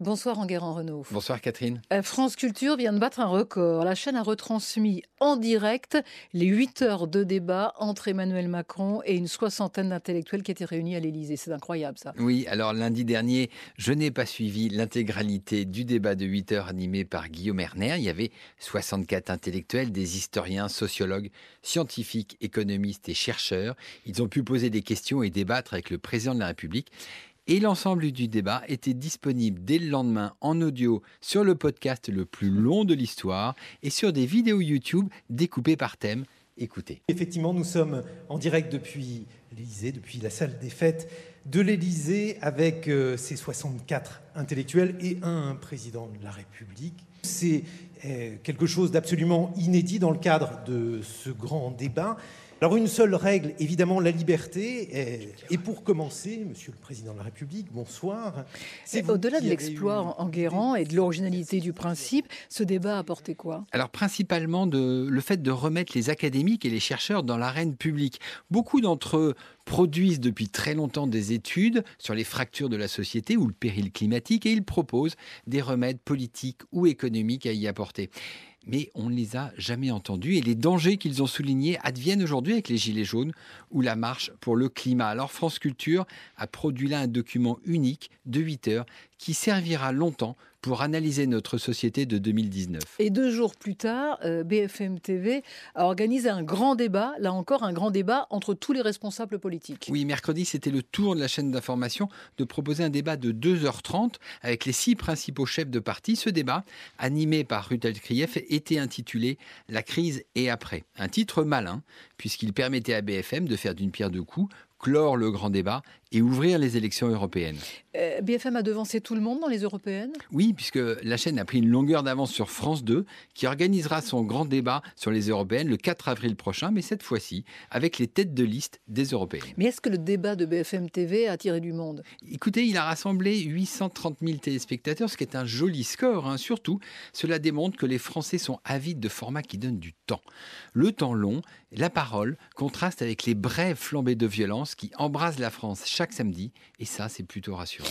Bonsoir Enguerrand Renault. Bonsoir Catherine. Euh, France Culture vient de battre un record. La chaîne a retransmis en direct les 8 heures de débat entre Emmanuel Macron et une soixantaine d'intellectuels qui étaient réunis à l'Élysée. C'est incroyable ça. Oui, alors lundi dernier, je n'ai pas suivi l'intégralité du débat de 8 heures animé par Guillaume Erner. Il y avait 64 intellectuels, des historiens, sociologues, scientifiques, économistes et chercheurs. Ils ont pu poser des questions et débattre avec le président de la République. Et l'ensemble du débat était disponible dès le lendemain en audio sur le podcast le plus long de l'histoire et sur des vidéos YouTube découpées par thème. Écoutez. Effectivement, nous sommes en direct depuis l'Élysée, depuis la salle des fêtes de l'Élysée, avec euh, ces 64 intellectuels et un président de la République. C'est euh, quelque chose d'absolument inédit dans le cadre de ce grand débat. Alors une seule règle, évidemment, la liberté. Et, pour commencer, Monsieur le Président de la République, bonsoir. Au-delà de l'exploit en Guérant et de l'originalité du principe, ce débat a apporté quoi? Alors principalement de, le fait de remettre les académiques et les chercheurs dans l'arène publique. Beaucoup d'entre eux produisent depuis très longtemps des études sur les fractures de la société ou le péril climatique et ils proposent des remèdes politiques ou économiques à y apporter mais on ne les a jamais entendus et les dangers qu'ils ont soulignés adviennent aujourd'hui avec les Gilets jaunes ou la marche pour le climat. Alors France Culture a produit là un document unique de 8 heures qui servira longtemps pour analyser notre société de 2019. Et deux jours plus tard, euh, BFM TV a organisé un grand débat, là encore un grand débat entre tous les responsables politiques. Oui, mercredi, c'était le tour de la chaîne d'information de proposer un débat de 2h30 avec les six principaux chefs de parti. Ce débat, animé par Rutel Krief, était intitulé La crise et après. Un titre malin, puisqu'il permettait à BFM de faire d'une pierre deux coups clore le grand débat et ouvrir les élections européennes. Euh, BFM a devancé tout le monde dans les européennes? Oui, puisque la chaîne a pris une longueur d'avance sur France 2, qui organisera son grand débat sur les européennes le 4 avril prochain, mais cette fois-ci avec les têtes de liste des européennes. Mais est-ce que le débat de BFM TV a attiré du monde? Écoutez, il a rassemblé 830 000 téléspectateurs, ce qui est un joli score. Hein. Surtout, cela démontre que les Français sont avides de formats qui donnent du temps. Le temps long, la parole, contraste avec les brèves flambées de violence qui embrasent la France chaque samedi, et ça, c'est plutôt rassurant.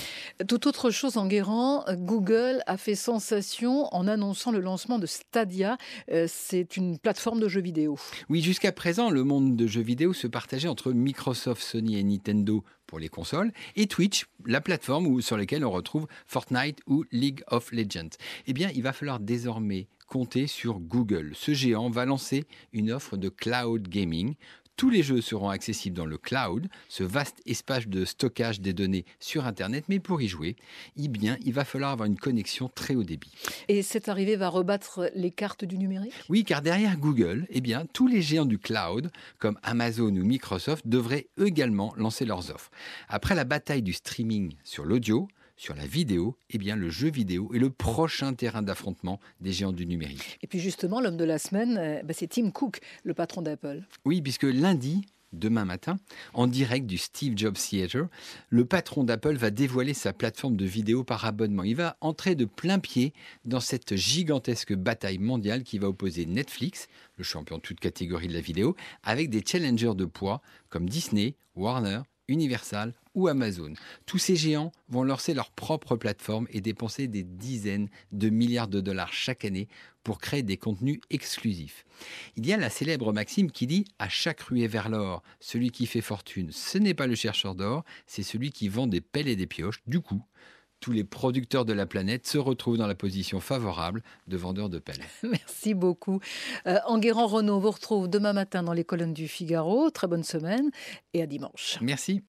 Tout autre chose en guérant, Google a fait sensation en annonçant le lancement de Stadia. Euh, c'est une plateforme de jeux vidéo. Oui, jusqu'à présent, le monde de jeux vidéo se partageait entre Microsoft, Sony et Nintendo pour les consoles, et Twitch, la plateforme sur laquelle on retrouve Fortnite ou League of Legends. Eh bien, il va falloir désormais compter sur Google. Ce géant va lancer une offre de cloud gaming tous les jeux seront accessibles dans le cloud, ce vaste espace de stockage des données sur Internet, mais pour y jouer, eh bien, il va falloir avoir une connexion très haut débit. Et cette arrivée va rebattre les cartes du numérique? Oui, car derrière Google, eh bien, tous les géants du cloud, comme Amazon ou Microsoft, devraient également lancer leurs offres. Après la bataille du streaming sur l'audio, sur la vidéo, eh bien le jeu vidéo est le prochain terrain d'affrontement des géants du numérique. Et puis justement, l'homme de la semaine, euh, bah, c'est Tim Cook, le patron d'Apple. Oui, puisque lundi, demain matin, en direct du Steve Jobs Theater, le patron d'Apple va dévoiler sa plateforme de vidéo par abonnement. Il va entrer de plein pied dans cette gigantesque bataille mondiale qui va opposer Netflix, le champion de toute catégorie de la vidéo, avec des challengers de poids comme Disney, Warner, Universal ou Amazon. Tous ces géants vont lancer leur propre plateforme et dépenser des dizaines de milliards de dollars chaque année pour créer des contenus exclusifs. Il y a la célèbre maxime qui dit à chaque ruée vers l'or, celui qui fait fortune, ce n'est pas le chercheur d'or, c'est celui qui vend des pelles et des pioches. Du coup, tous les producteurs de la planète se retrouvent dans la position favorable de vendeurs de pelles. Merci beaucoup. Euh, Enguerrand Renault vous retrouve demain matin dans les colonnes du Figaro. Très bonne semaine et à dimanche. Merci.